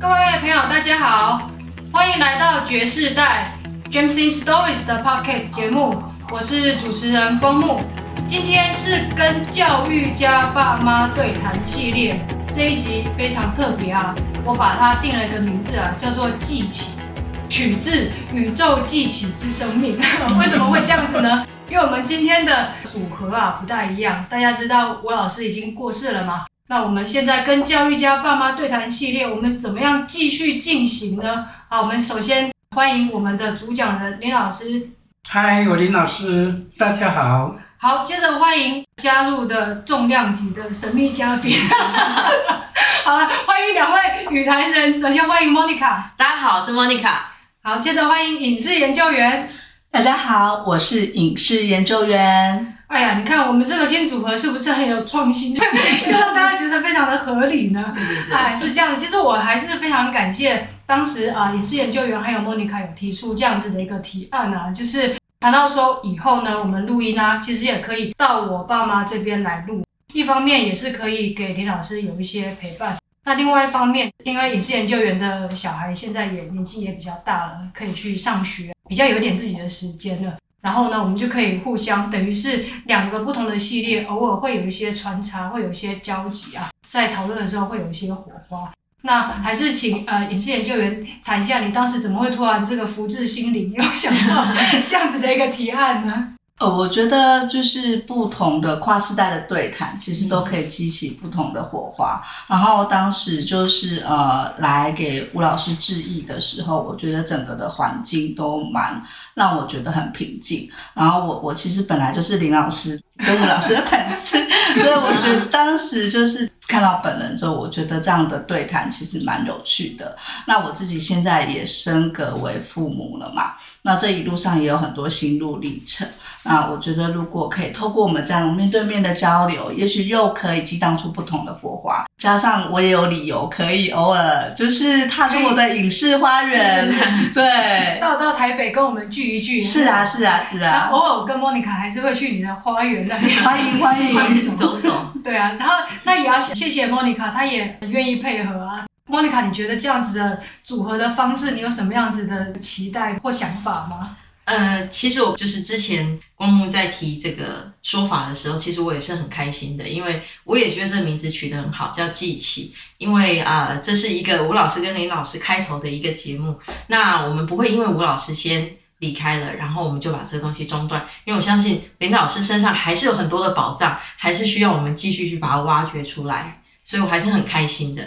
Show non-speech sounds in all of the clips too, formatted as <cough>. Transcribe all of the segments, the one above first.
各位朋友，大家好，欢迎来到爵士代 James in Stories 的 Podcast 节目，我是主持人光木。今天是跟教育家爸妈对谈系列，这一集非常特别啊，我把它定了一个名字啊，叫做“记起”，取自宇宙记起之生命。<laughs> 为什么会这样子呢？因为我们今天的组合啊不太一样，大家知道吴老师已经过世了吗？那我们现在跟教育家爸妈对谈系列，我们怎么样继续进行呢？好，我们首先欢迎我们的主讲人林老师。嗨，我林老师，大家好。好，接着欢迎加入的重量级的神秘嘉宾。<laughs> 好了，欢迎两位与谈人，首先欢迎 Monica。大家好，我是 Monica。好，接着欢迎影视研究员。大家好，我是影视研究员。哎呀，你看我们这个新组合是不是很有创新，<laughs> 又让大家觉得非常的合理呢？哎，是这样的。其实我还是非常感谢当时啊，影视研究员还有莫妮卡有提出这样子的一个提案啊，就是谈到说以后呢，我们录音啊，其实也可以到我爸妈这边来录，一方面也是可以给林老师有一些陪伴。那另外一方面，因为影视研究员的小孩现在也年纪也比较大了，可以去上学，比较有点自己的时间了。然后呢，我们就可以互相，等于是两个不同的系列，偶尔会有一些穿插，会有一些交集啊，在讨论的时候会有一些火花。那还是请呃影视研究员谈一下，你当时怎么会突然这个福至心灵，又想到 <laughs> 这样子的一个提案呢？呃，我觉得就是不同的跨世代的对谈，其实都可以激起不同的火花。然后当时就是呃来给吴老师致意的时候，我觉得整个的环境都蛮让我觉得很平静。然后我我其实本来就是林老师跟吴老师的粉丝，<laughs> 所以我觉得当时就是看到本人之后，我觉得这样的对谈其实蛮有趣的。那我自己现在也升格为父母了嘛，那这一路上也有很多心路历程。那我觉得，如果可以透过我们这样面对面的交流，也许又可以激荡出不同的火花。加上我也有理由可以偶尔就是踏出我的影视花园，对，到到台北跟我们聚一聚。是啊，是啊，是啊。偶尔跟莫妮卡还是会去你的花园那边，欢迎欢迎，走走。对啊，然后那也要谢谢莫妮卡，她也很愿意配合啊。莫妮卡，你觉得这样子的组合的方式，你有什么样子的期待或想法吗？呃，其实我就是之前光目在提这个说法的时候，其实我也是很开心的，因为我也觉得这个名字取得很好，叫记起。因为啊、呃，这是一个吴老师跟林老师开头的一个节目，那我们不会因为吴老师先离开了，然后我们就把这东西中断，因为我相信林老师身上还是有很多的宝藏，还是需要我们继续去把它挖掘出来，所以我还是很开心的。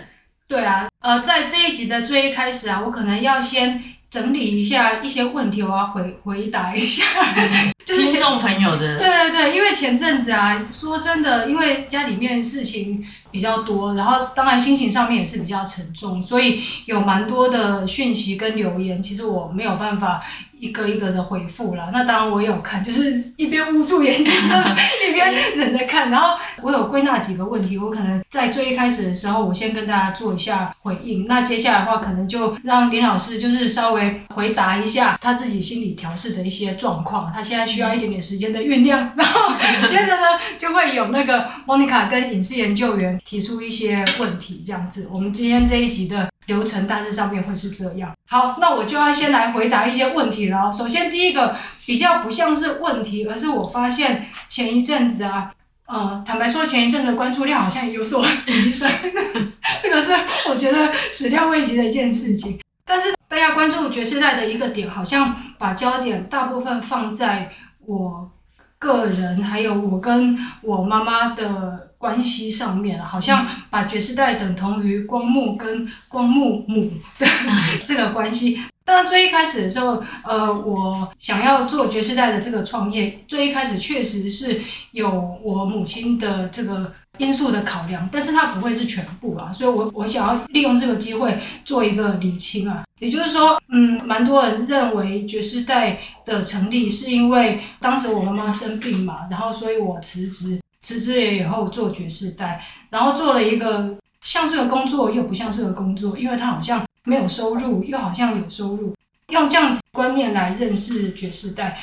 对啊，呃，在这一集的最一开始啊，我可能要先。整理一下一些问题，我要回回答一下，<laughs> 就是听众朋友的。对对对，因为前阵子啊，说真的，因为家里面事情比较多，然后当然心情上面也是比较沉重，所以有蛮多的讯息跟留言，其实我没有办法。一个一个的回复了，那当然我也有看，就是一边捂住眼睛，<laughs> 一边忍着看。然后我有归纳几个问题，我可能在最一开始的时候，我先跟大家做一下回应。那接下来的话，可能就让林老师就是稍微回答一下他自己心理调试的一些状况。他现在需要一点点时间的酝酿，然后 <laughs> 接着呢，就会有那个莫妮卡跟影视研究员提出一些问题，这样子。我们今天这一集的。流程大致上面会是这样。好，那我就要先来回答一些问题了。首先，第一个比较不像是问题，而是我发现前一阵子啊，呃，坦白说，前一阵子的关注量好像有所提升，<laughs> 这个是我觉得始料未及的一件事情。但是大家关注觉世代的一个点，好像把焦点大部分放在我个人，还有我跟我妈妈的。关系上面好像把爵士带等同于光目跟光目母的 <laughs> 这个关系。当然，最一开始的时候，呃，我想要做爵士带的这个创业，最一开始确实是有我母亲的这个因素的考量，但是它不会是全部啊。所以我我想要利用这个机会做一个理清啊，也就是说，嗯，蛮多人认为爵士带的成立是因为当时我妈妈生病嘛，然后所以我辞职。辞职了以后做爵士代，然后做了一个像是个工作又不像是个工作，因为他好像没有收入，又好像有收入，用这样子观念来认识爵士代。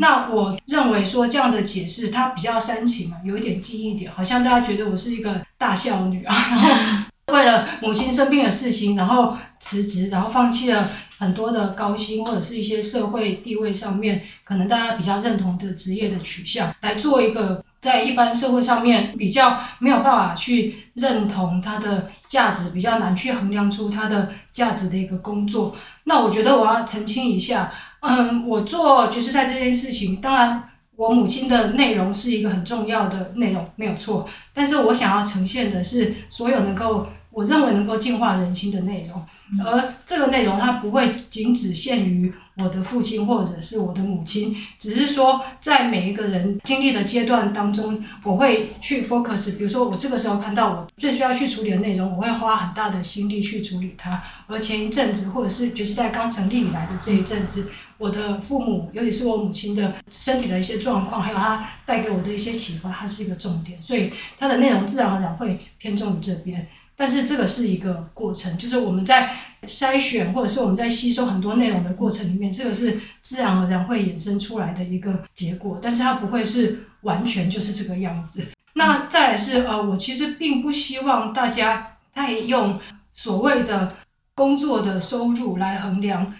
那我认为说这样的解释它比较煽情啊，有一点记忆点，好像大家觉得我是一个大孝女啊。然后为 <laughs> 为了母亲生病的事情，然后辞职，然后放弃了很多的高薪或者是一些社会地位上面可能大家比较认同的职业的取向，来做一个在一般社会上面比较没有办法去认同它的价值，比较难去衡量出它的价值的一个工作。那我觉得我要澄清一下，嗯，我做觉世代这件事情，当然。我母亲的内容是一个很重要的内容，没有错。但是我想要呈现的是所有能够，我认为能够净化人心的内容。而这个内容它不会仅只限于我的父亲或者是我的母亲，只是说在每一个人经历的阶段当中，我会去 focus。比如说我这个时候看到我最需要去处理的内容，我会花很大的心力去处理它。而前一阵子或者是觉世在刚成立以来的这一阵子。我的父母，尤其是我母亲的身体的一些状况，还有她带给我的一些启发，它是一个重点，所以它的内容自然而然会偏重于这边。但是这个是一个过程，就是我们在筛选或者是我们在吸收很多内容的过程里面，这个是自然而然会衍生出来的一个结果，但是它不会是完全就是这个样子。那再来是呃，我其实并不希望大家太用所谓的工作的收入来衡量。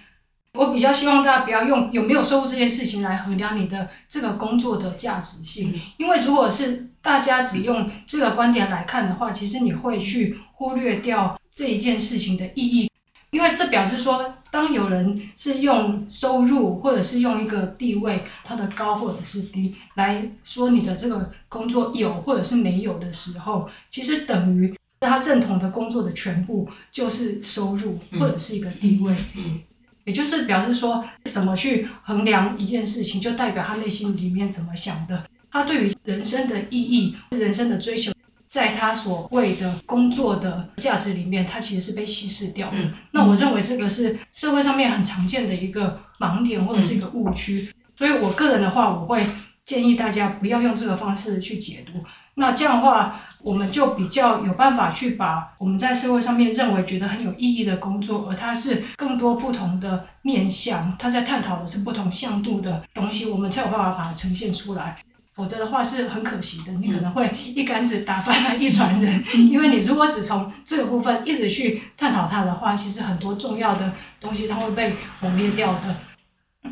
我比较希望大家不要用有没有收入这件事情来衡量你的这个工作的价值性，因为如果是大家只用这个观点来看的话，其实你会去忽略掉这一件事情的意义，因为这表示说，当有人是用收入或者是用一个地位，它的高或者是低来说你的这个工作有或者是没有的时候，其实等于他认同的工作的全部就是收入或者是一个地位。嗯。也就是表示说，怎么去衡量一件事情，就代表他内心里面怎么想的。他对于人生的意义、人生的追求，在他所谓的工作的价值里面，他其实是被稀释掉的。嗯、那我认为这个是社会上面很常见的一个盲点或者是一个误区。所以我个人的话，我会建议大家不要用这个方式去解读。那这样的话，我们就比较有办法去把我们在社会上面认为觉得很有意义的工作，而它是更多不同的面向，它在探讨的是不同向度的东西，我们才有办法把它呈现出来。否则的话是很可惜的，你可能会一竿子打翻了一船人，因为你如果只从这个部分一直去探讨它的话，其实很多重要的东西它会被磨灭掉的。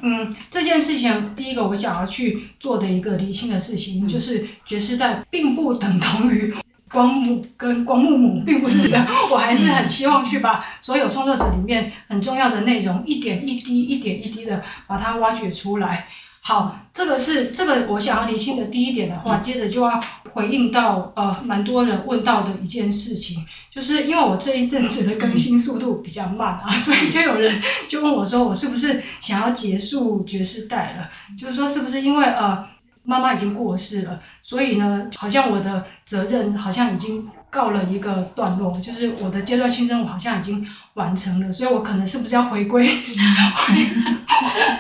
嗯，这件事情第一个我想要去做的一个厘清的事情，嗯、就是爵士带并不等同于 <laughs> 光幕跟光幕母，并不是这个。嗯、我还是很希望去把所有创作者里面很重要的内容，一点一滴、一点一滴的把它挖掘出来。好，这个是这个我想要厘清的第一点的话，接着就要回应到呃，蛮多人问到的一件事情，就是因为我这一阵子的更新速度比较慢啊，<laughs> 所以就有人就问我说，我是不是想要结束爵士代了？就是说，是不是因为呃，妈妈已经过世了，所以呢，好像我的责任好像已经。告了一个段落，就是我的阶段性任务好像已经完成了，所以我可能是不是要回归？<laughs>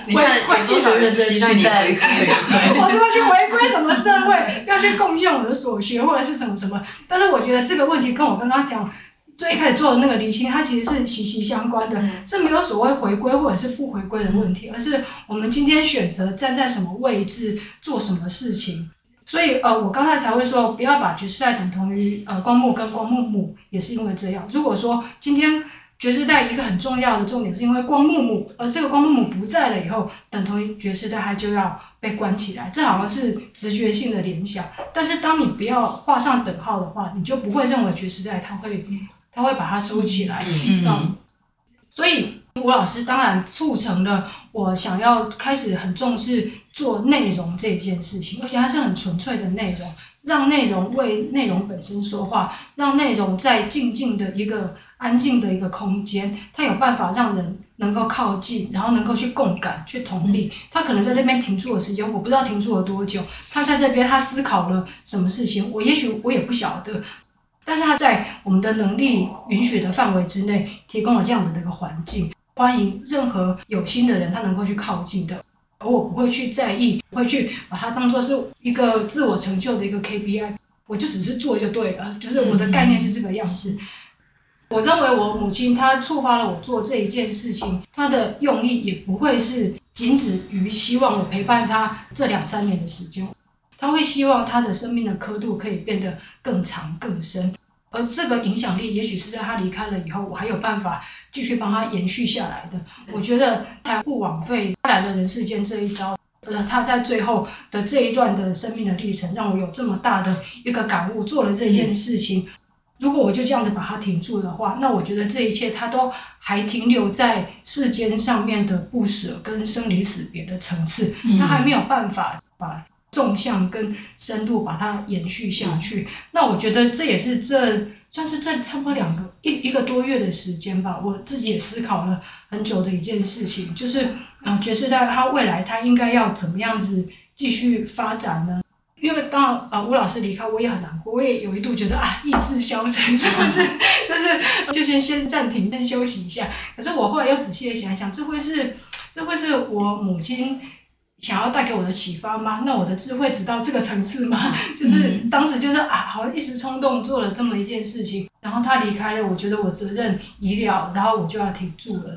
你看有多少人期待你回归？<laughs> 我是要去回归什么社会？要去贡献我的所学，或者是什么什么？但是我觉得这个问题跟我刚刚讲最开始做的那个离心，它其实是息息相关的。这没有所谓回归或者是不回归的问题，而是我们今天选择站在什么位置做什么事情。所以，呃，我刚才才会说，不要把爵士代等同于呃光幕跟光幕母，也是因为这样。如果说今天爵士代一个很重要的重点是因为光幕母，而这个光幕母不在了以后，等同于爵士代它就要被关起来，这好像是直觉性的联想。但是当你不要画上等号的话，你就不会认为爵士代它会，它会把它收起来。嗯，嗯，所以。吴老师当然促成了我想要开始很重视做内容这件事情，而且它是很纯粹的内容，让内容为内容本身说话，让内容在静静的一个安静的一个空间，它有办法让人能够靠近，然后能够去共感、去同理。他可能在这边停住的时间，我不知道停住了多久。他在这边，他思考了什么事情，我也许我也不晓得。但是他在我们的能力允许的范围之内，提供了这样子的一个环境。欢迎任何有心的人，他能够去靠近的，而我不会去在意，不会去把它当做是一个自我成就的一个 KPI，我就只是做就对了，就是我的概念是这个样子。我认为我母亲她触发了我做这一件事情，她的用意也不会是仅止于希望我陪伴她这两三年的时间，她会希望她的生命的刻度可以变得更长更深。而这个影响力，也许是在他离开了以后，我还有办法继续帮他延续下来的。我觉得才不枉费他来了人世间这一遭，呃，他在最后的这一段的生命的历程，让我有这么大的一个感悟，做了这件事情。嗯如果我就这样子把它停住的话，那我觉得这一切他都还停留在世间上面的不舍跟生离死别的层次，它、嗯、还没有办法把纵向跟深度把它延续下去。那我觉得这也是这算是这差不多两个一一个多月的时间吧，我自己也思考了很久的一件事情，就是嗯，觉世代它未来它应该要怎么样子继续发展呢？因为当然，呃，吴老师离开，我也很难过，我也有一度觉得啊，意志消沉，<laughs> 是不是？就是就先先暂停，先休息一下。可是我后来又仔细的想一想，这会是这会是我母亲想要带给我的启发吗？那我的智慧只到这个层次吗？就是当时就是啊，好像一时冲动做了这么一件事情，然后他离开了，我觉得我责任已了，然后我就要停住了。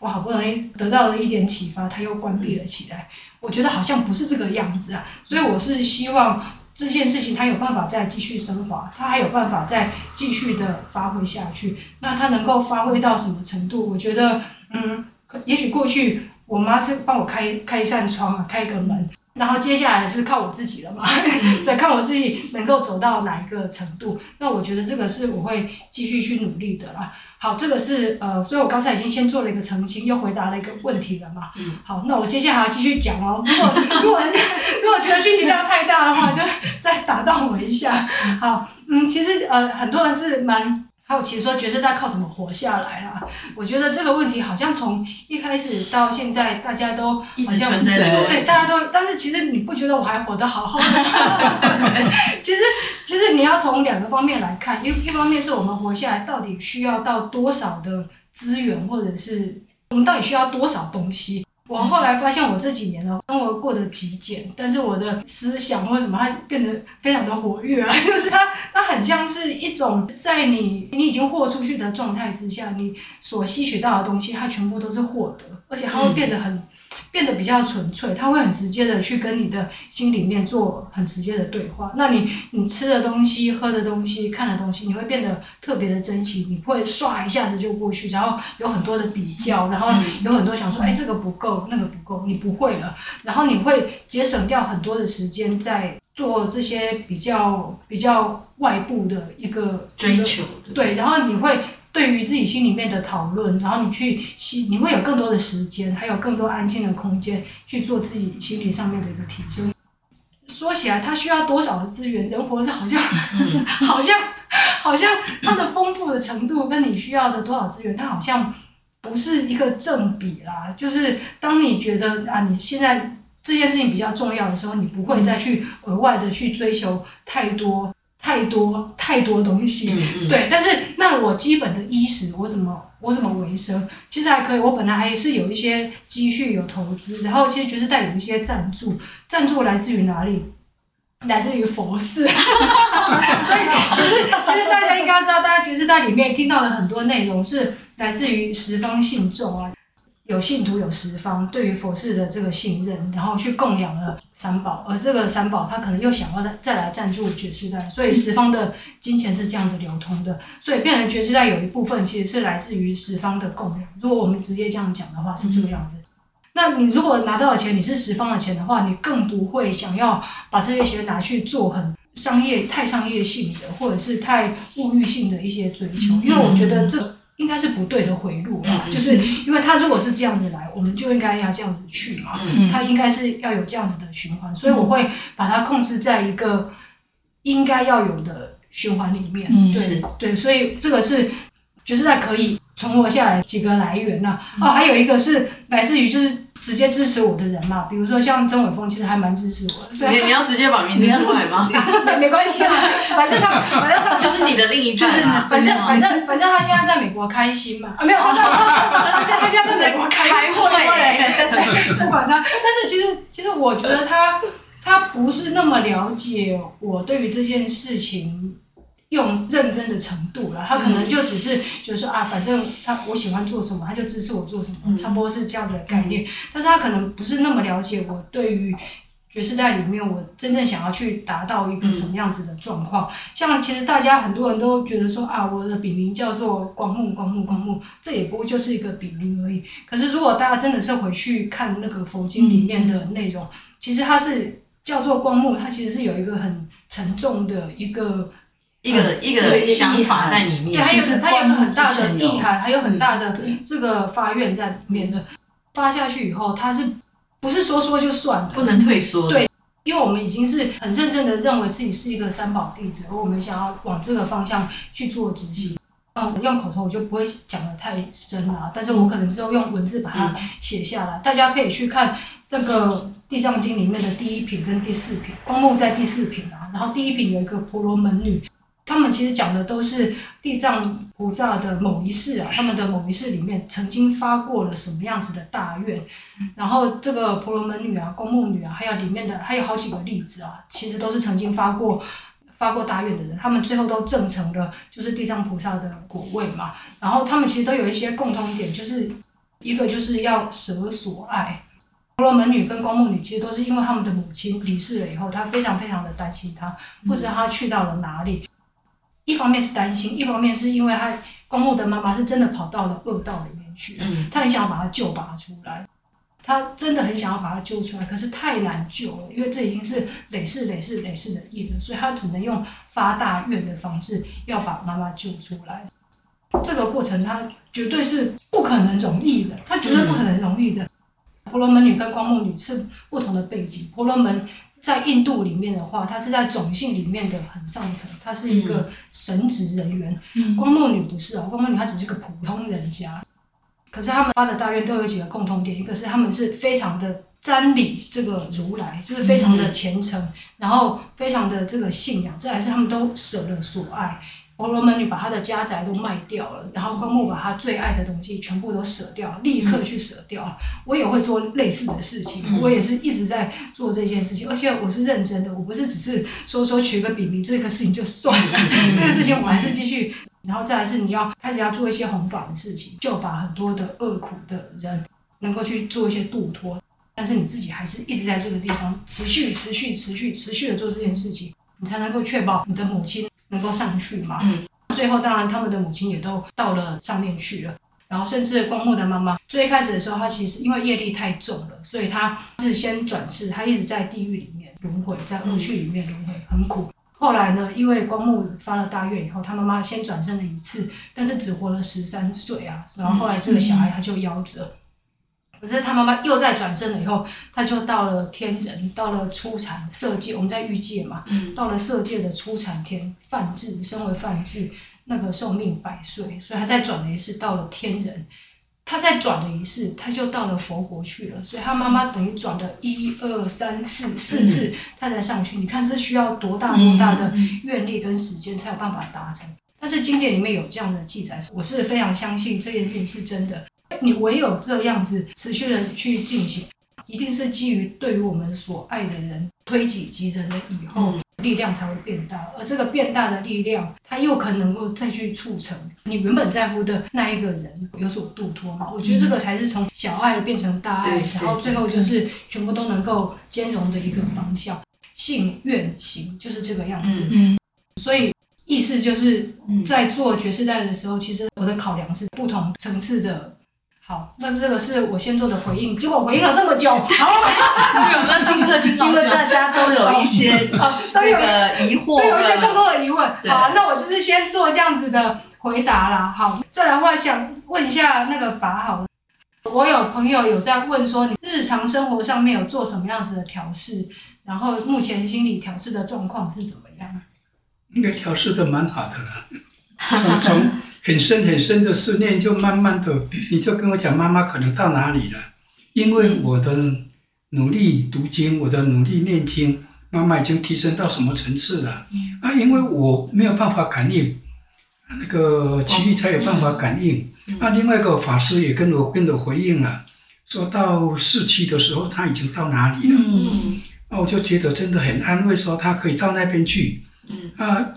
我好不容易得到了一点启发，他又关闭了起来。我觉得好像不是这个样子啊，所以我是希望这件事情他有办法再继续升华，他还有办法再继续的发挥下去。那他能够发挥到什么程度？我觉得，嗯，也许过去我妈是帮我开开一扇窗，开一个门。然后接下来就是靠我自己了嘛，<laughs> 对，看我自己能够走到哪一个程度。那我觉得这个是我会继续去努力的啦。好，这个是呃，所以我刚才已经先做了一个澄清，又回答了一个问题了嘛。好，那我接下来还要继续讲哦。如果如果如果觉得讯息量太大的话，就再打断我一下。好，嗯，其实呃，很多人是蛮。还有，其实说觉世代靠什么活下来啊？我觉得这个问题好像从一开始到现在，大家都好像一直存在的。对，大家都。但是其实你不觉得我还活得好好的吗？<laughs> 其实，其实你要从两个方面来看，一一方面是我们活下来到底需要到多少的资源，或者是我们到底需要多少东西。我后来发现，我这几年呢，生活过得极简，但是我的思想或者什么，它变得非常的活跃啊，<laughs> 就是它，它很像是一种在你你已经豁出去的状态之下，你所吸取到的东西，它全部都是获得，而且它会变得很。嗯变得比较纯粹，他会很直接的去跟你的心里面做很直接的对话。那你你吃的东西、喝的东西、看的东西，你会变得特别的珍惜，你会唰一下子就过去，然后有很多的比较，然后有很多想说，哎，这个不够，那个不够，你不会了。然后你会节省掉很多的时间在做这些比较比较外部的一个追求，对，然后你会。对于自己心里面的讨论，然后你去吸，你会有更多的时间，还有更多安静的空间去做自己心理上面的一个提升。说起来，它需要多少的资源？人活着好像，嗯、<laughs> 好像，好像它的丰富的程度跟你需要的多少资源，它好像不是一个正比啦。就是当你觉得啊，你现在这件事情比较重要的时候，你不会再去额外的去追求太多。太多太多东西，嗯嗯对，但是那我基本的衣食我怎么我怎么维生？其实还可以，我本来还是有一些积蓄有投资，然后其实觉世代有一些赞助，赞助来自于哪里？来自于佛寺，<laughs> 所以其实其实大家应该知道，大家觉世代里面听到的很多内容是来自于十方信众啊。有信徒有十方，对于佛寺的这个信任，然后去供养了三宝，而这个三宝他可能又想要再再来赞助觉世代，所以十方的金钱是这样子流通的，所以变成觉世代有一部分其实是来自于十方的供养。如果我们直接这样讲的话，是这个样子。那你如果拿到的钱你是十方的钱的话，你更不会想要把这些钱拿去做很商业、太商业性的，或者是太物欲性的一些追求，因为我觉得这。应该是不对的回路啊，嗯、就是因为他如果是这样子来，我们就应该要这样子去嘛。嗯、他应该是要有这样子的循环，所以我会把它控制在一个应该要有的循环里面。嗯、对对，所以这个是就是在可以存活下来几个来源呐、哦，还有一个是来自于就是。直接支持我的人嘛，比如说像曾伟峰，其实还蛮支持我你你要直接把名字出来吗？<laughs> 没没关系啊，反正他反正他就是你的另一半嘛。反正反正反正他现在在美国开心嘛。啊，<laughs> 没有，他现在他现在在美国开 <laughs> 开会。不管他，但是其实其实我觉得他他不是那么了解我对于这件事情。用认真的程度了，他可能就只是觉得说啊，反正他我喜欢做什么，他就支持我做什么，差不多是这样子的概念。但是他可能不是那么了解我对于爵士带里面，我真正想要去达到一个什么样子的状况？嗯、像其实大家很多人都觉得说啊，我的笔名叫做光木，光木，光木，这也不过就是一个笔名而已。可是如果大家真的是回去看那个佛经里面的内容，嗯、其实它是叫做光木，它其实是有一个很沉重的一个一个、嗯、一个想法在里面，对，还有它有个很大的意涵，还有很大的这个发愿在里面的。发下去以后，它是。不是说说就算了，不能退缩。对，因为我们已经是很认真的认为自己是一个三宝弟子，而我们想要往这个方向去做执行。嗯，用口头我就不会讲的太深了，但是我可能之后用文字把它写下来，嗯、大家可以去看这个《地藏经》里面的第一品跟第四品，光目在第四品啊，然后第一品有一个婆罗门女。他们其实讲的都是地藏菩萨的某一世啊，他们的某一世里面曾经发过了什么样子的大愿，然后这个婆罗门女啊、光目女啊，还有里面的还有好几个例子啊，其实都是曾经发过发过大愿的人，他们最后都证成了就是地藏菩萨的果位嘛。然后他们其实都有一些共通点，就是一个就是要舍所爱，婆罗门女跟光目女其实都是因为他们的母亲离世了以后，她非常非常的担心她，不知道她去到了哪里。一方面是担心，一方面是因为他光目的妈妈是真的跑到了恶道里面去，嗯，他很想要把他救拔出来，他真的很想要把他救出来，可是太难救了，因为这已经是累世累世累世的业了，所以他只能用发大愿的方式要把妈妈救出来。这个过程他绝对是不可能容易的，他绝对不可能容易的。嗯，婆罗门女跟光目女是不同的背景，婆罗门。在印度里面的话，他是在种姓里面的很上层，他是一个神职人员。嗯、光目女不是啊，光目女她只是个普通人家。可是他们发的大愿都有几个共同点，一个是他们是非常的瞻礼这个如来，就是非常的虔诚，嗯、然后非常的这个信仰，再来是他们都舍了所爱。婆罗门女把她的家宅都卖掉了，然后光目把她最爱的东西全部都舍掉，立刻去舍掉。嗯、我也会做类似的事情，嗯、我也是一直在做这件事情，而且我是认真的，我不是只是说说取个笔名，这个事情就算了，嗯、<laughs> 这个事情我还是继续。然后再来是你要开始要做一些弘法的事情，就把很多的恶苦的人能够去做一些度脱，但是你自己还是一直在这个地方持续、持续、持续、持续的做这件事情，你才能够确保你的母亲。能够上去嘛？嗯，最后当然他们的母亲也都到了上面去了，然后甚至光木的妈妈最开始的时候，她其实因为业力太重了，所以她是先转世，她一直在地狱里面轮回，在恶趣里面轮回，很苦。后来呢，因为光木发了大愿以后，她妈妈先转生了一次，但是只活了十三岁啊，然后后来这个小孩他就夭折。可是他妈妈又再转身了以后，他就到了天人，到了初禅色界，我们在欲界嘛，嗯、到了色界的初禅天梵志，身为梵志，那个寿命百岁，所以他再转了一世到了天人，他再转了一世，他就到了佛国去了，所以他妈妈等于转了一二三四四次，他才上去。你看这需要多大多大的愿力跟时间才有办法达成？但是经典里面有这样的记载，我是非常相信这件事情是真的。你唯有这样子持续的去进行，一定是基于对于我们所爱的人推己及人的以后，力量才会变大。而这个变大的力量，它又可能够再去促成你原本在乎的那一个人有所度脱嘛？我觉得这个才是从小爱变成大爱，然后最后就是全部都能够兼容的一个方向。信愿行就是这个样子。嗯所以意思就是在做爵士代的时候，其实我的考量是不同层次的。好，那这个是我先做的回应，结果回应了这么久，<laughs> 好，那听课听因为大家都有一些那个疑惑，都有一些更多的疑问。好，那我就是先做这样子的回答啦。好，再来的话想问一下那个拔好，我有朋友有在问说，你日常生活上面有做什么样子的调试，然后目前心理调试的状况是怎么样？应该调试的蛮好的了，从从。很深很深的思念，就慢慢的，你就跟我讲，妈妈可能到哪里了？因为我的努力读经，我的努力念经，妈妈已经提升到什么层次了？啊，因为我没有办法感应，那个奇遇才有办法感应。啊，另外一个法师也跟我跟着回应了，说到四期的时候，他已经到哪里了？嗯，那我就觉得真的很安慰，说他可以到那边去。嗯，啊，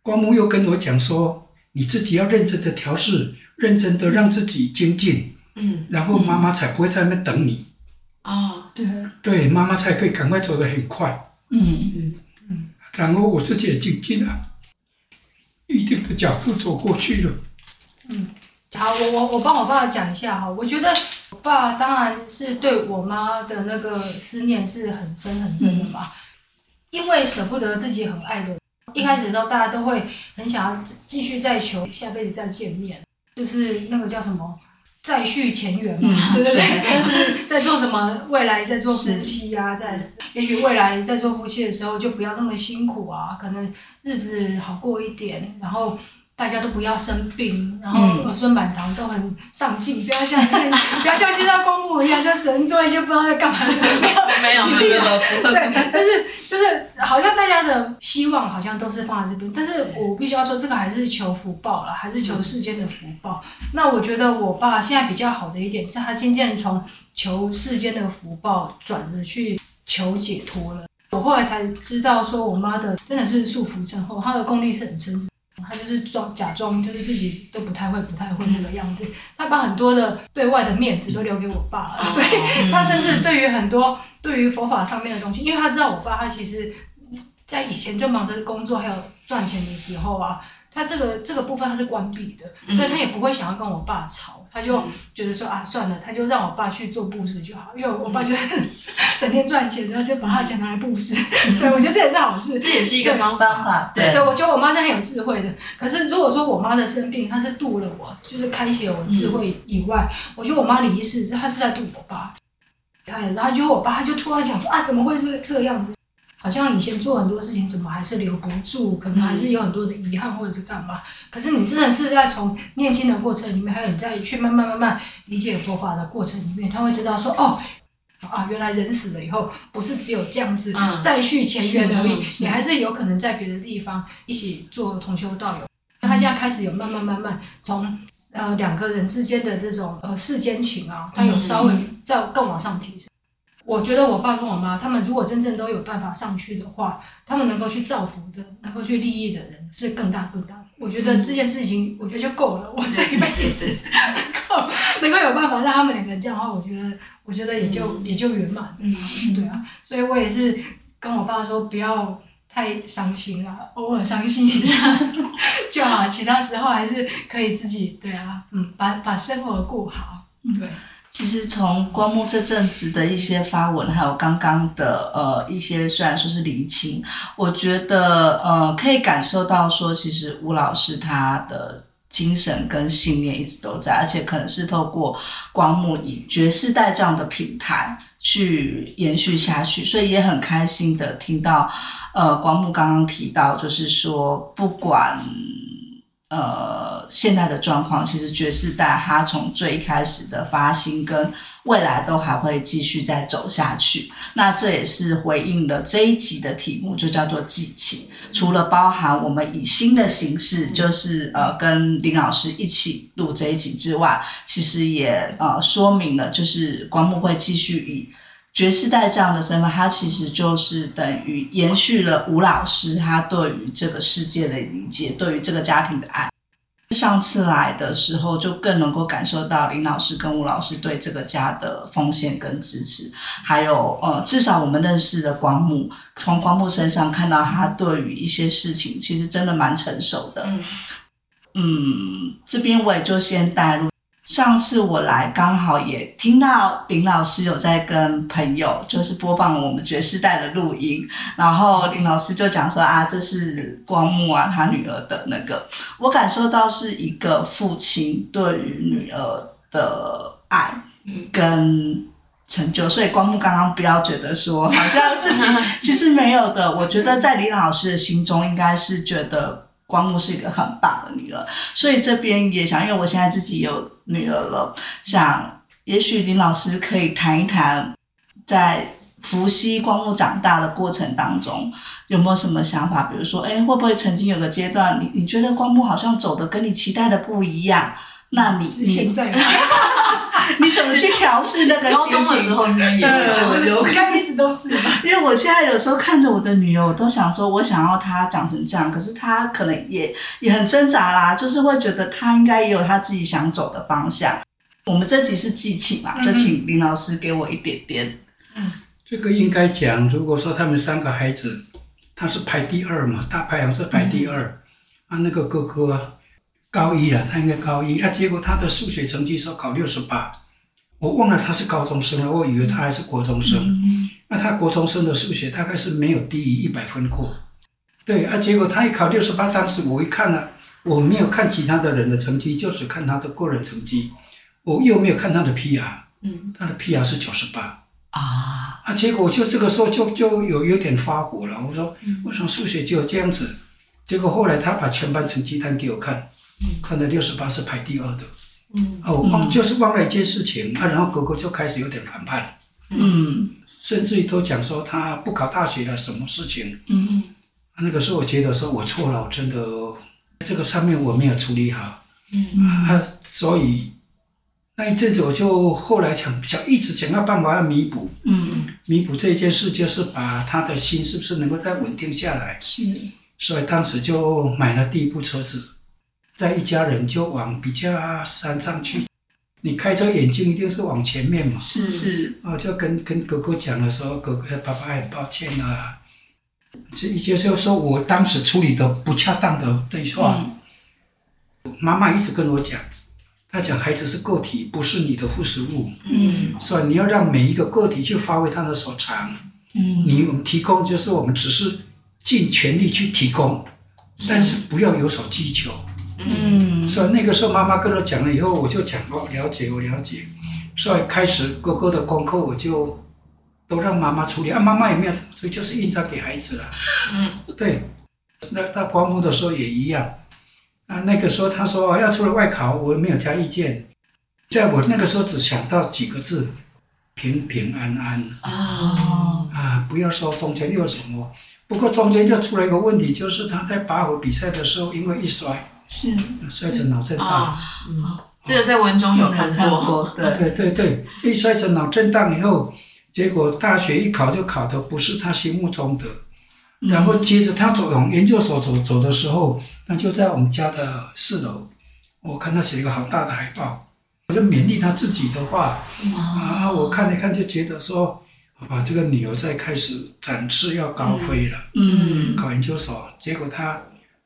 光木又跟我讲说。你自己要认真的调试，认真的让自己精进，嗯，然后妈妈才不会在那边等你，哦，对，对，妈妈才可以赶快走得很快。嗯。嗯。嗯，然后我自己也静静了，一定的脚步走过去了。嗯，好，我我我帮我爸爸讲一下哈，我觉得我爸当然是对我妈的那个思念是很深很深的嘛，嗯、因为舍不得自己很爱的人，一开始的时候大家都会很想要继续再求下辈子再见面，就是那个叫什么？再续前缘嘛，嗯、对对对，<laughs> 就是在做什么，未来在做夫妻啊，在也许未来在做夫妻的时候就不要这么辛苦啊，可能日子好过一点，然后。大家都不要生病，然后儿孙满堂都很上进，不要像不要像现在公务一样，就只能做一些不知道在干嘛的。<laughs> 没有，没有，没有，<laughs> 对，但是就是好像大他的希望好像都是放在这边，但是我必须要说，这个还是求福报了，还是求世间的福报。那我觉得我爸现在比较好的一点是他渐渐从求世间的福报转着去求解脱了。我后来才知道，说我妈的真的是束缚症候，她的功力是很深。他就是装假装，就是自己都不太会、不太会那个样子。他把很多的对外的面子都留给我爸了，所以他甚至对于很多对于佛法上面的东西，因为他知道我爸他其实，在以前就忙着工作还有赚钱的时候啊。他这个这个部分他是关闭的，所以他也不会想要跟我爸吵，他就觉得说啊算了，他就让我爸去做布施就好，因为我爸就是 <laughs> 整天赚钱，然后就把他的钱拿来布施。对，我觉得这也是好事，这也是一个方法。对，对，我觉得我妈是很有智慧的。可是如果说我妈的生病，她是渡了我，就是开启了我智慧以外，我觉得我妈离世，她是在渡我爸。然后就我爸，他就突然想说啊，怎么会是这个样子？好像以前做很多事情，怎么还是留不住？可能还是有很多的遗憾，或者是干嘛？可是你真的是在从念经的过程里面，还有你在去慢慢慢慢理解佛法的过程里面，他会知道说，哦，啊，原来人死了以后，不是只有这样子再续前缘而已，你还是有可能在别的地方一起做同修道友。他现在开始有慢慢慢慢从呃两个人之间的这种呃世间情啊，他有稍微再更往上提升。我觉得我爸跟我妈，他们如果真正都有办法上去的话，他们能够去造福的、能够去利益的人是更大更大。我觉得这件事情，我觉得就够了。我这一辈子 <laughs> 能够能够有办法让他们两个人这样的话，我觉得，我觉得也就、嗯、也就圆满。嗯，对啊，所以我也是跟我爸说，不要太伤心了，偶尔伤心一下 <laughs> 就好，其他时候还是可以自己对啊，嗯，把把生活过好。对。其实从光目这阵子的一些发文，还有刚刚的呃一些虽然说是厘清，我觉得呃可以感受到说，其实吴老师他的精神跟信念一直都在，而且可能是透过光目以觉世代这样的平台去延续下去，所以也很开心的听到呃光目刚刚提到，就是说不管。呃，现在的状况其实觉世代他从最开始的发心跟未来都还会继续再走下去。那这也是回应了这一集的题目，就叫做记起。除了包含我们以新的形式，就是呃跟林老师一起录这一集之外，其实也呃说明了，就是光目会继续以。觉世代这样的身份，他其实就是等于延续了吴老师他对于这个世界的理解，对于这个家庭的爱。上次来的时候，就更能够感受到林老师跟吴老师对这个家的奉献跟支持，还有呃，至少我们认识的光木，从光木身上看到他对于一些事情，其实真的蛮成熟的。嗯，嗯，这边我也就先带入。上次我来刚好也听到林老师有在跟朋友就是播放我们爵士带的录音，然后林老师就讲说啊，这是光木啊，他女儿的那个，我感受到是一个父亲对于女儿的爱跟成就，所以光木刚刚不要觉得说好像自己 <laughs> 其实没有的，我觉得在林老师的心中应该是觉得。光木是一个很棒的女儿，所以这边也想，因为我现在自己有女儿了，想也许林老师可以谈一谈，在伏羲光木长大的过程当中，有没有什么想法？比如说，哎，会不会曾经有个阶段，你你觉得光木好像走的跟你期待的不一样？那你你现在，<laughs> <laughs> 你怎么去调试那个心情？高中的时候应该有，有，应该一直都是吧。因为我现在有时候看着我的女儿，我都想说，我想要她长成这样，可是她可能也也很挣扎啦，就是会觉得她应该也有她自己想走的方向。我们这集是记起嘛，就请林老师给我一点点。嗯，这个应该讲，如果说他们三个孩子，他是排第二嘛，大排行是排第二，嗯、啊，那个哥哥高一了，他应该高一。啊，结果他的数学成绩说考六十八，我忘了他是高中生了，我以为他还是国中生，嗯、那他国中生的数学大概是没有低于一百分过，对啊，结果他一考六十八，当时我一看呢，我没有看其他的人的成绩，就只看他的个人成绩，我又没有看他的 PR，嗯，他的 PR 是九十八。啊。啊！结果就这个时候就就有有点发火了。我说，我说数学就有这样子。结果后来他把全班成绩单给我看，看到六十八是排第二的。嗯，哦，忘就是忘了一件事情啊。然后哥哥就开始有点反叛。嗯，甚至于都讲说他不考大学了，什么事情？嗯，那个时候我觉得说我错了，我真的这个上面我没有处理好。嗯啊，所以。那一阵子，我就后来想想，一直想要办法要弥补，嗯，弥补这件事，就是把他的心是不是能够再稳定下来。是，所以当时就买了第一部车子，在一家人就往比较山上去。你开车眼睛一定是往前面嘛？是是。我就跟跟哥哥讲的时候，哥哥爸爸很抱歉啊，这一些就是说我当时处理的不恰当的对话，嗯、妈妈一直跟我讲。她讲，孩子是个体，不是你的附属物。嗯，所以你要让每一个个体去发挥他的所长。嗯，你我们提供就是我们只是尽全力去提供，但是不要有所需求。嗯，所以那个时候妈妈跟我讲了以后，我就讲哦，了解，我了解。所以开始哥哥的功课我就都让妈妈处理啊，妈妈也没有，所以就是印章给孩子了。嗯，对，那到光复的时候也一样。啊，那个时候他说要出来外考，我没有加意见。在我那个时候只想到几个字：平平安安。哦。啊，不要说中间有什么。不过中间就出了一个问题，就是他在拔河比赛的时候，因为一摔，是摔成脑震荡。哦。嗯，这个在文中有看过。对对对对，一摔成脑震荡以后，结果大学一考就考的不是他心目中的。然后接着他走往研究所走走的时候，他就在我们家的四楼，我看他写了一个好大的海报，我就勉励他自己的话，啊，我看了看就觉得说，好吧，这个女儿在开始展翅要高飞了，嗯，考研究所，结果他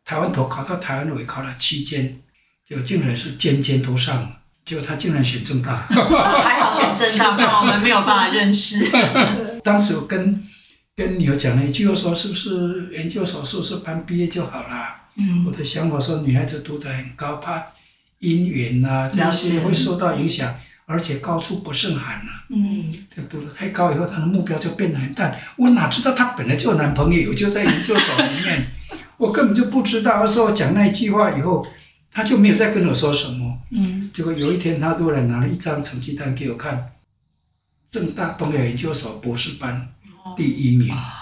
台湾头考到台湾尾考了七间，就竟然是间间都上了，结果他竟然选正大，<laughs> 还好选正大，不然我们没有办法认识。<laughs> 当时我跟。跟女儿讲了一句，我说是不是研究所硕士班毕业就好了？嗯，我的想法说女孩子读得很高，怕姻缘啊这些会受到影响，而且高处不胜寒了。嗯，就读得太高以后，她的目标就变得很淡。我哪知道她本来就有男朋友，就在研究所里面，<laughs> 我根本就不知道。说我讲那一句话以后，他就没有再跟我说什么。嗯，结果有一天，他突然拿了一张成绩单给我看，正大东亚研究所博士班。第一名啊！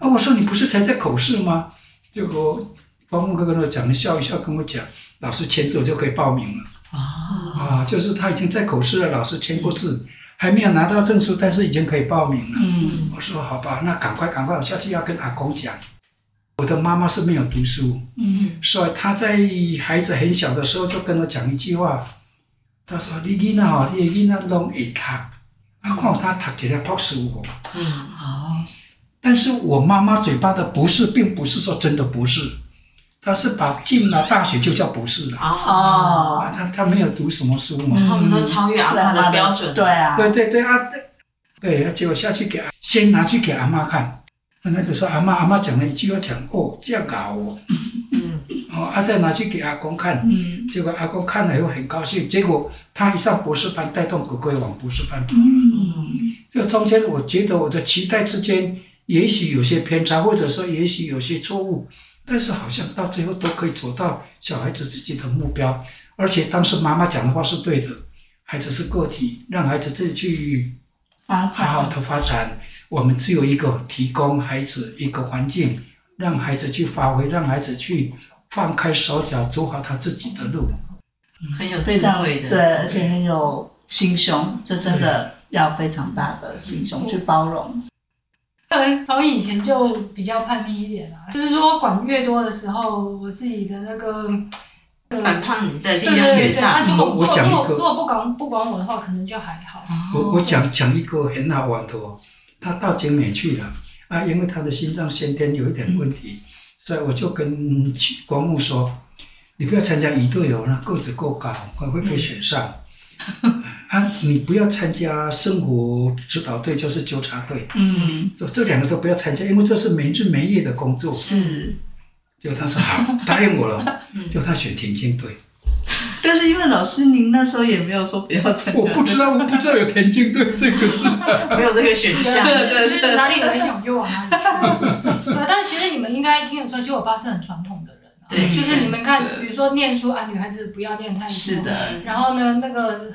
我说你不是才在口试吗？结果方木哥跟我讲，笑一笑跟我讲，老师签字我就可以报名了啊！啊，就是他已经在口试了，老师签过字，还没有拿到证书，但是已经可以报名了。嗯，我说好吧，那赶快赶快，我下去要跟阿公讲。我的妈妈是没有读书，嗯，所以她在孩子很小的时候就跟我讲一句话，她说：“你囡仔哦，你囡仔拢会读。”他看他读起来朴实无华，嗯，好。但是我妈妈嘴巴的不是，并不是说真的不是，她是把进了大学就叫不是了。哦，他他没有读什么书嘛。他们都超越阿妈的标准。对啊。对对对啊，对，结果下去给先拿去给阿妈看，那个时候阿妈阿妈讲了一句话，讲哦这样搞哦。<laughs> 哦，啊，再拿去给阿公看，嗯，结果阿公看了以后很高兴。结果他一上博士班，带动哥哥往博士班跑。嗯，这中间我觉得我的期待之间，也许有些偏差，或者说也许有些错误，但是好像到最后都可以走到小孩子自己的目标。而且当时妈妈讲的话是对的，孩子是个体，让孩子自己去好好的发展。我们只有一个提供孩子一个环境，让孩子去发挥，让孩子去。放开手脚，走好他自己的路，很有智慧的，对，而且很有心胸，这真的要非常大的心胸去包容。可能从以前就比较叛逆一点啦，就是说管越多的时候，我自己的那个反叛的力量越大。那如果我如果如果我讲一个如果不管不管我的话，可能就还好。我我讲讲一个很好玩的哦，他到景美去了啊，因为他的心脏先天有一点问题，所以我就跟光木说，你不要参加仪队哦，那个子够高，会会被选上。<laughs> 啊，你不要参加生活指导队，就是纠察队，嗯，这这两个都不要参加，因为这是没日没夜的工作。是。就他说好，答应我了，<laughs> 就他选田径队。<laughs> 但是因为老师您那时候也没有说不要参加，我不知道，我不知道有田径队这个是。<laughs> 没有这个选项。对对对就是哪里危险我就往哪里去。<laughs> 对，但是其实你们应该听得出来，其实我爸是很传统的人啊。对就是你们看，比如说念书啊，女孩子不要念太多。是的。然后呢，那个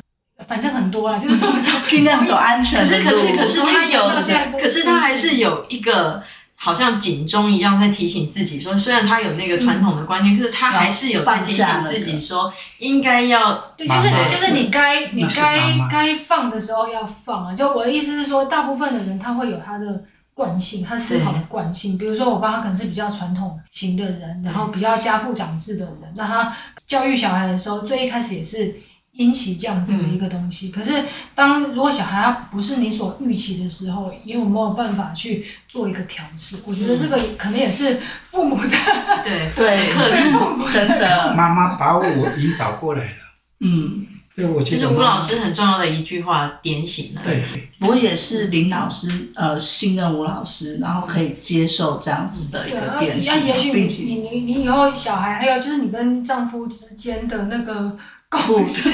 反正很多啦，就是这么走，尽量走安全的路。可是可是可是他有，可是他还是有一个。好像警钟一样在提醒自己说，虽然他有那个传统的观念，嗯、可是他还是有在提醒自己说，应该要对，就是就是你该你该该放的时候要放啊。就我的意思是说，大部分的人他会有他的惯性，他思考的惯性。比如说我爸他可能是比较传统型的人，然后比较家父长制的人，那他教育小孩的时候，最一开始也是。引起这样子的一个东西，嗯、可是当如果小孩他不是你所预期的时候，也有没有办法去做一个调试？我觉得这个可能也是父母的，<laughs> 对对，父母真的，<laughs> 妈妈把我引导过来了，嗯，对，我觉得就是吴老师很重要的一句话点醒了，对，我也是林老师，呃，信任吴老师，然后可以接受这样子的一个点醒，那也许你且你你你以后小孩，还有就是你跟丈夫之间的那个。故事，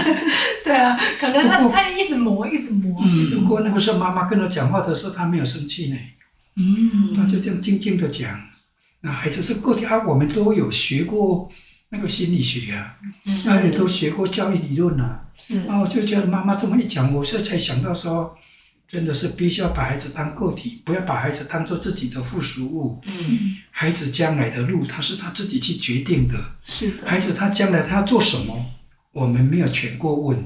<laughs> 对啊，可能他他一直磨，一直磨。嗯，不过那个时候妈妈跟他讲话的时候，他没有生气呢。嗯，他就这样静静的讲。那孩子是个体啊，我们都有学过那个心理学啊，那也都学过教育理论啊。嗯，然后我就觉得妈妈这么一讲，我是才想到说，真的是必须要把孩子当个体，不要把孩子当做自己的附属物。嗯，孩子将来的路，他是他自己去决定的。是的，孩子他将来他要做什么，我们没有权过问，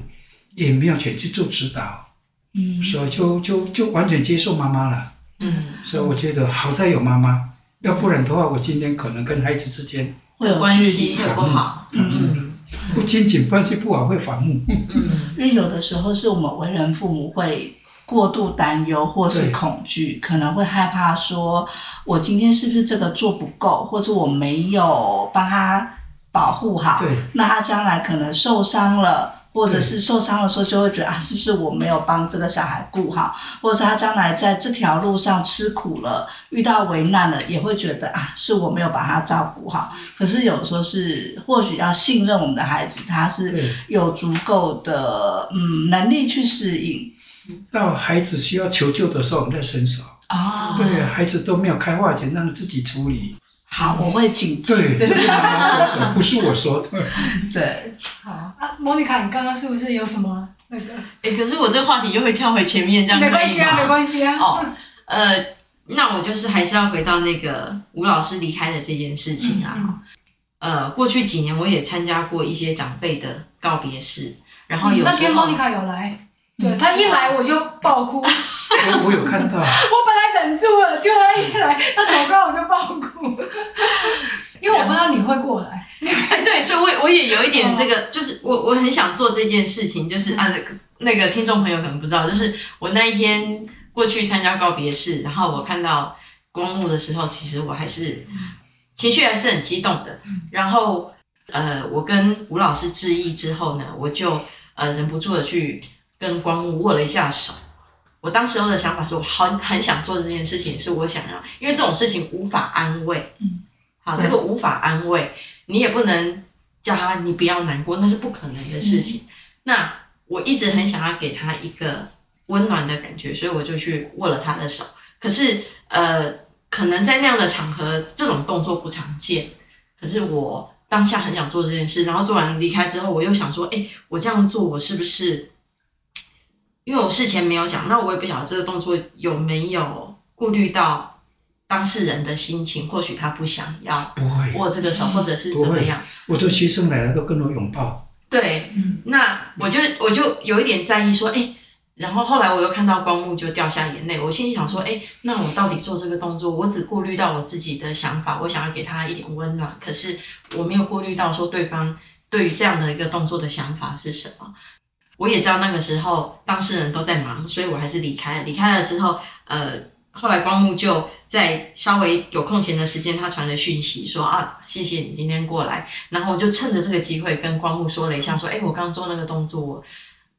也没有权去做指导。嗯，所以就就就完全接受妈妈了。嗯，所以我觉得好在有妈妈，要不然的话，我今天可能跟孩子之间会有关系会不好。嗯，不仅仅关系不好，会反目。嗯，因为有的时候是我们为人父母会。过度担忧或是恐惧，可能会害怕说，我今天是不是这个做不够，或者我没有帮他保护好，对。那他将来可能受伤了，或者是受伤的时候就会觉得啊，是不是我没有帮这个小孩顾好，或者是他将来在这条路上吃苦了，遇到危难了，也会觉得啊，是我没有把他照顾好。可是有时候是，或许要信任我们的孩子，他是有足够的嗯能力去适应。到孩子需要求救的时候，我们再伸手。哦，对，孩子都没有开话前，让他自己处理。好，我会谨记。对，<laughs> 这是妈妈说的，不是我说的。对，好啊，莫妮卡，你刚刚是不是有什么那个？哎，可是我这个话题又会跳回前面，这样可以吗？没关系啊，没关系啊。哦，呃，那我就是还是要回到那个吴老师离开的这件事情啊。嗯、呃，过去几年我也参加过一些长辈的告别式，然后有时候、嗯、那天莫妮卡有来。对，他一来我就爆哭，我我有看到，<laughs> 我本来忍住了，就他一来，他走过来我就爆哭，<laughs> 因为我不知道你会过来。对，所以我我也有一点这个，就是我我很想做这件事情，就是啊，那个听众朋友可能不知道，就是我那一天过去参加告别式，然后我看到光目的时候，其实我还是情绪还是很激动的。然后呃，我跟吴老师致意之后呢，我就呃忍不住的去。跟光目握了一下手，我当时候的想法是我很很想做这件事情，是我想要，因为这种事情无法安慰，嗯，好，这个无法安慰，你也不能叫他你不要难过，那是不可能的事情。嗯、那我一直很想要给他一个温暖的感觉，所以我就去握了他的手。可是，呃，可能在那样的场合，这种动作不常见。可是我当下很想做这件事，然后做完离开之后，我又想说，哎，我这样做，我是不是？因为我事前没有讲，那我也不晓得这个动作有没有顾虑到当事人的心情，或许他不想要握这个手，或者是怎么样。我的学生来了都跟我拥抱。对，嗯、那我就我就有一点在意，说，哎，然后后来我又看到光幕就掉下眼泪，我心里想说，哎，那我到底做这个动作，我只顾虑到我自己的想法，我想要给他一点温暖，可是我没有顾虑到说对方对于这样的一个动作的想法是什么。我也知道那个时候当事人都在忙，所以我还是离开了。离开了之后，呃，后来光木就在稍微有空闲的时间，他传了讯息说啊，谢谢你今天过来，然后我就趁着这个机会跟光木说了一下，说，哎，我刚做那个动作。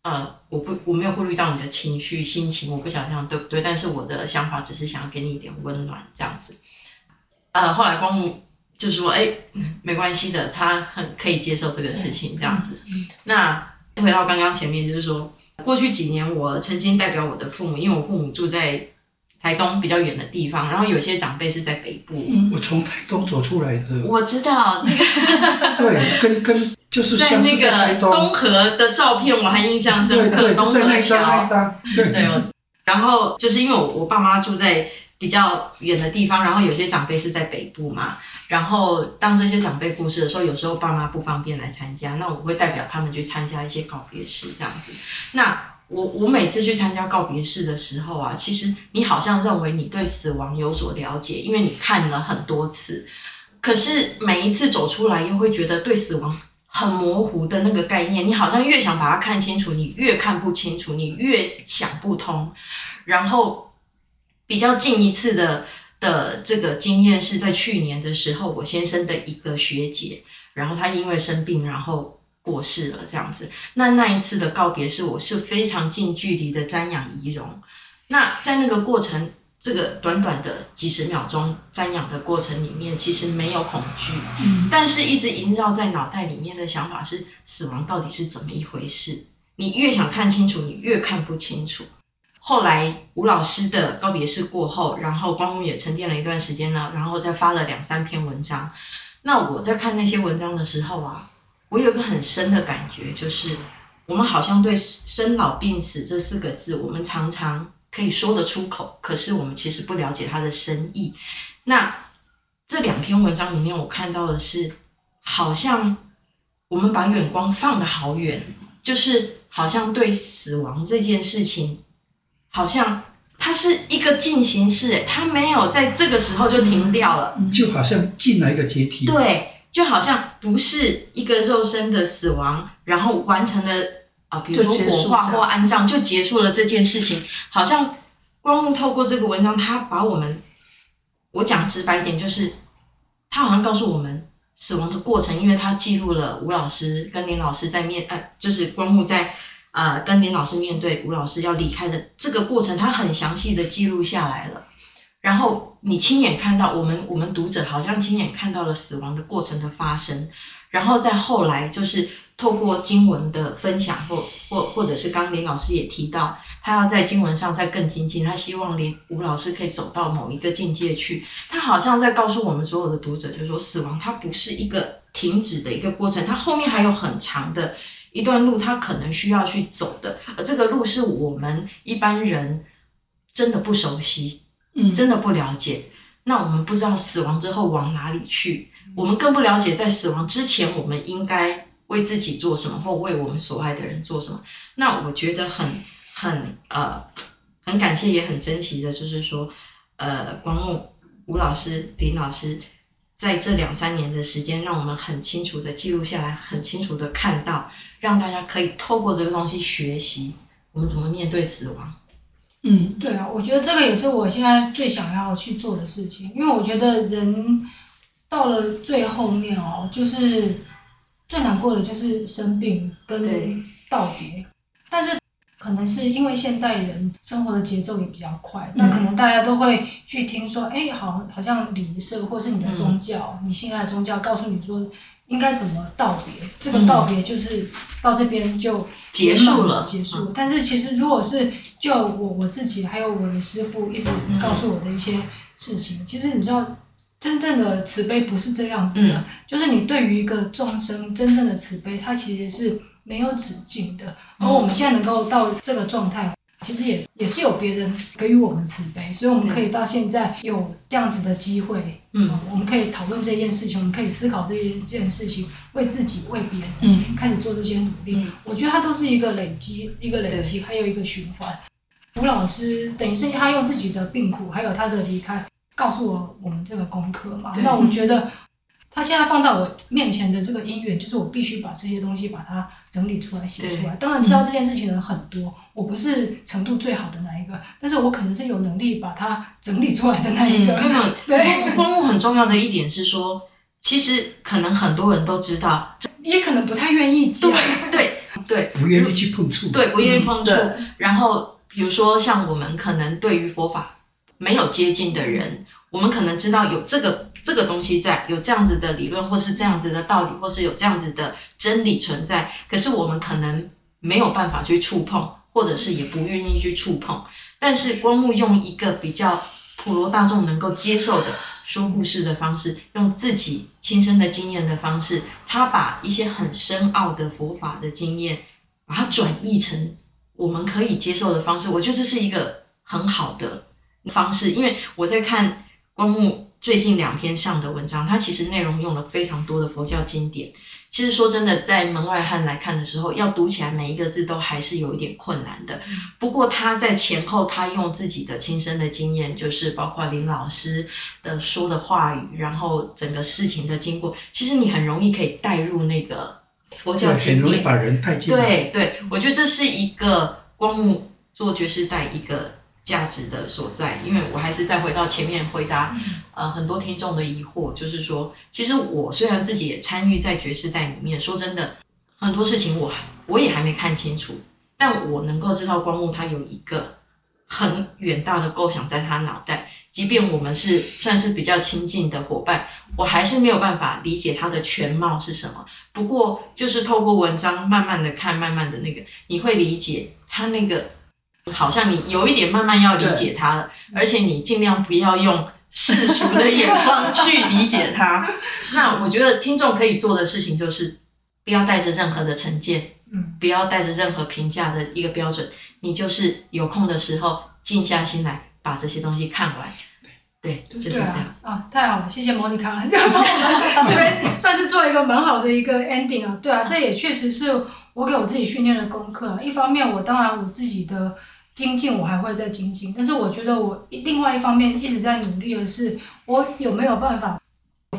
呃，我不，我没有顾虑到你的情绪、心情，我不想这样，对不对？但是我的想法只是想要给你一点温暖，这样子。呃，后来光木就说：“哎，没关系的，他很可以接受这个事情，这样子。”那回到刚刚前面，就是说，过去几年我曾经代表我的父母，因为我父母住在台东比较远的地方，然后有些长辈是在北部。我从台东走出来的，我知道那个，<laughs> 对，跟跟。就是在，在那个东河的照片，我还印象深刻。东河桥，对哦。然后就是因为我我爸妈住在比较远的地方，然后有些长辈是在北部嘛。然后当这些长辈过世的时候，有时候爸妈不方便来参加，那我会代表他们去参加一些告别式这样子。那我我每次去参加告别式的时候啊，其实你好像认为你对死亡有所了解，因为你看了很多次。可是每一次走出来，又会觉得对死亡。很模糊的那个概念，你好像越想把它看清楚，你越看不清楚，你越想不通。然后比较近一次的的这个经验是在去年的时候，我先生的一个学姐，然后她因为生病，然后过世了，这样子。那那一次的告别是我是非常近距离的瞻仰遗容。那在那个过程。这个短短的几十秒钟瞻仰的过程里面，其实没有恐惧，嗯，但是一直萦绕在脑袋里面的想法是死亡到底是怎么一回事？你越想看清楚，你越看不清楚。后来吴老师的告别式过后，然后光目也沉淀了一段时间了，然后再发了两三篇文章。那我在看那些文章的时候啊，我有个很深的感觉，就是我们好像对生老病死这四个字，我们常常。可以说得出口，可是我们其实不了解它的深意。那这两篇文章里面，我看到的是，好像我们把眼光放得好远，就是好像对死亡这件事情，好像它是一个进行式，诶，它没有在这个时候就停掉了，就好像进了一个阶梯。对，就好像不是一个肉身的死亡，然后完成了。啊，比如说火化或安葬就结束了这件事情，好像光目透过这个文章，他把我们，我讲直白一点，就是他好像告诉我们死亡的过程，因为他记录了吴老师跟林老师在面，呃，就是光目在呃跟林老师面对吴老师要离开的这个过程，他很详细的记录下来了。然后你亲眼看到，我们我们读者好像亲眼看到了死亡的过程的发生，然后再后来就是。透过经文的分享，或或或者是刚刚林老师也提到，他要在经文上再更精进，他希望林吴老师可以走到某一个境界去。他好像在告诉我们所有的读者，就是说死亡它不是一个停止的一个过程，它后面还有很长的一段路，他可能需要去走的。而这个路是我们一般人真的不熟悉，嗯，真的不了解。那我们不知道死亡之后往哪里去，我们更不了解在死亡之前我们应该。为自己做什么，或为我们所爱的人做什么？那我觉得很很呃很感谢，也很珍惜的，就是说，呃，光目吴老师、林老师在这两三年的时间，让我们很清楚的记录下来，很清楚的看到，让大家可以透过这个东西学习我们怎么面对死亡。嗯，对啊，我觉得这个也是我现在最想要去做的事情，因为我觉得人到了最后面哦，就是。最难过的就是生病跟道别，但是可能是因为现代人生活的节奏也比较快，那、嗯、可能大家都会去听说，哎，好，好像礼仪社或是你的宗教，嗯、你信爱的宗教告诉你说应该怎么道别，这个道别就是到这边就结束了，结束。但是其实如果是就我我自己还有我的师傅一直告诉我的一些事情，其实你知道。真正的慈悲不是这样子的，嗯、就是你对于一个众生真正的慈悲，它其实是没有止境的。而我们现在能够到这个状态，其实也也是有别人给予我们慈悲，所以我们可以到现在有这样子的机会嗯，我们可以讨论这件事情，我们可以思考这一件事情，为自己、为别人，嗯，开始做这些努力。嗯、我觉得它都是一个累积，一个累积，还有一个循环。吴老师等于是他用自己的病苦，还有他的离开，告诉我我们这个功课嘛。那我觉得。他现在放到我面前的这个因缘，就是我必须把这些东西把它整理出来、写出来。当然知道这件事情的人很多，嗯，我不是程度最好的那一个，但是我可能是有能力把它整理出来的那一个。嗯、没有，<laughs> 对。光目很重要的一点是说，其实可能很多人都知道，也可能不太愿意讲。对对对，不愿意去碰触。对，不愿意碰触，嗯。然后比如说像我们可能对于佛法没有接近的人，我们可能知道有这个。这个东西在有这样子的理论，或是这样子的道理，或是有这样子的真理存在，可是我们可能没有办法去触碰，或者是也不愿意去触碰。但是光木用一个比较普罗大众能够接受的说故事的方式，用自己亲身的经验的方式，他把一些很深奥的佛法的经验，把它转译成我们可以接受的方式。我觉得这是一个很好的方式，因为我在看光木。最近两篇上的文章，它其实内容用了非常多的佛教经典。其实说真的，在门外汉来看的时候，要读起来每一个字都还是有一点困难的。不过他在前后，他用自己的亲身的经验，就是包括林老师的说的话语，然后整个事情的经过，其实你很容易可以带入那个佛教经典，很容易把人带进来。对对，我觉得这是一个光目做爵士带一个。价值的所在，因为我还是再回到前面回答，呃，很多听众的疑惑，就是说，其实我虽然自己也参与在爵士代里面，说真的，很多事情我我也还没看清楚，但我能够知道光木他有一个很远大的构想在他脑袋，即便我们是算是比较亲近的伙伴，我还是没有办法理解他的全貌是什么。不过，就是透过文章慢慢的看，慢慢的那个，你会理解他那个。好像你有一点慢慢要理解他了，而且你尽量不要用世俗的眼光去理解他。<laughs> 那我觉得听众可以做的事情就是，不要带着任何的成见，嗯，不要带着任何评价的一个标准，你就是有空的时候静下心来把这些东西看完。对，就是这样子啊，啊，太好了，谢谢莫妮卡，就帮我们这边算是做一个蛮好的一个 ending 啊。对啊，这也确实是我给我自己训练的功课啊。一方面，我当然我自己的。精进我还会再精进，但是我觉得我另外一方面一直在努力的是，我有没有办法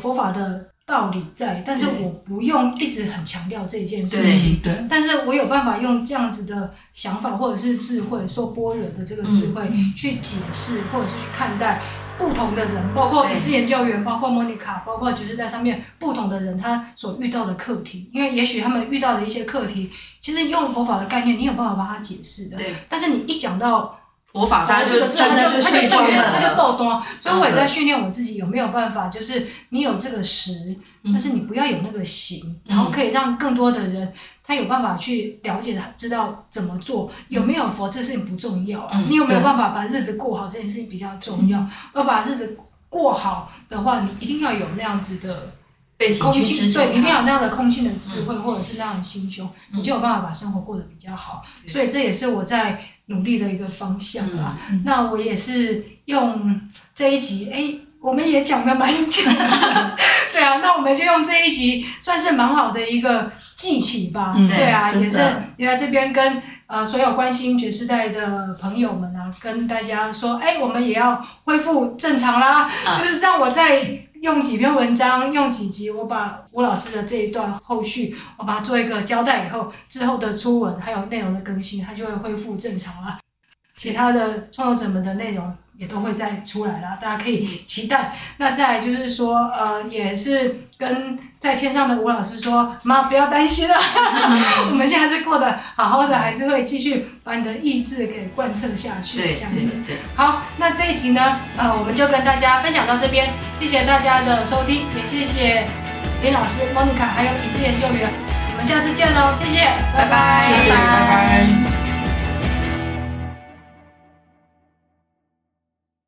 佛法的道理在，但是我不用一直很强调这件事情，对，但是我有办法用这样子的想法或者是智慧，说般若的这个智慧去解释或者是去看待。不同的人，包括你是研究员，包括莫妮卡，包括就是在上面不同的人，他所遇到的课题，因为也许他们遇到的一些课题，其实用佛法的概念，你有办法帮他解释的。对。但是你一讲到佛法，他这个字，他就他就他就断了，他就逗多。所以我也在训练我自己，有没有办法，就是你有这个实，但是你不要有那个行，然后可以让更多的人。他有办法去了解，他知道怎么做，有没有佛这事情不重要啊。你有没有办法把日子过好这件事情比较重要。而把日子过好的话，你一定要有那样子的空性，对，你一定要有那样的空性的智慧，或者是那样的心胸，你就有办法把生活过得比较好。所以这也是我在努力的一个方向啊。那我也是用这一集，哎。我们也讲的蛮久。的，<laughs> 对啊，那我们就用这一集算是蛮好的一个记起吧，嗯、对啊，也是也在这边跟呃所有关心爵士代的朋友们啊，跟大家说，哎，我们也要恢复正常啦，啊、就是让我再用几篇文章，用几集，我把吴老师的这一段后续，我把它做一个交代以后，之后的初文还有内容的更新，它就会恢复正常了，其他的创作者们的内容。也都会再出来了，大家可以期待。那再来就是说，呃，也是跟在天上的吴老师说，妈不要担心了，<laughs> 我们现在是过得好好的，还是会继续把你的意志给贯彻下去，这样子。好，那这一集呢，呃，我们就跟大家分享到这边，谢谢大家的收听，也谢谢林老师、莫妮卡还有品质研究员，我们下次见喽，谢谢，拜拜，拜拜。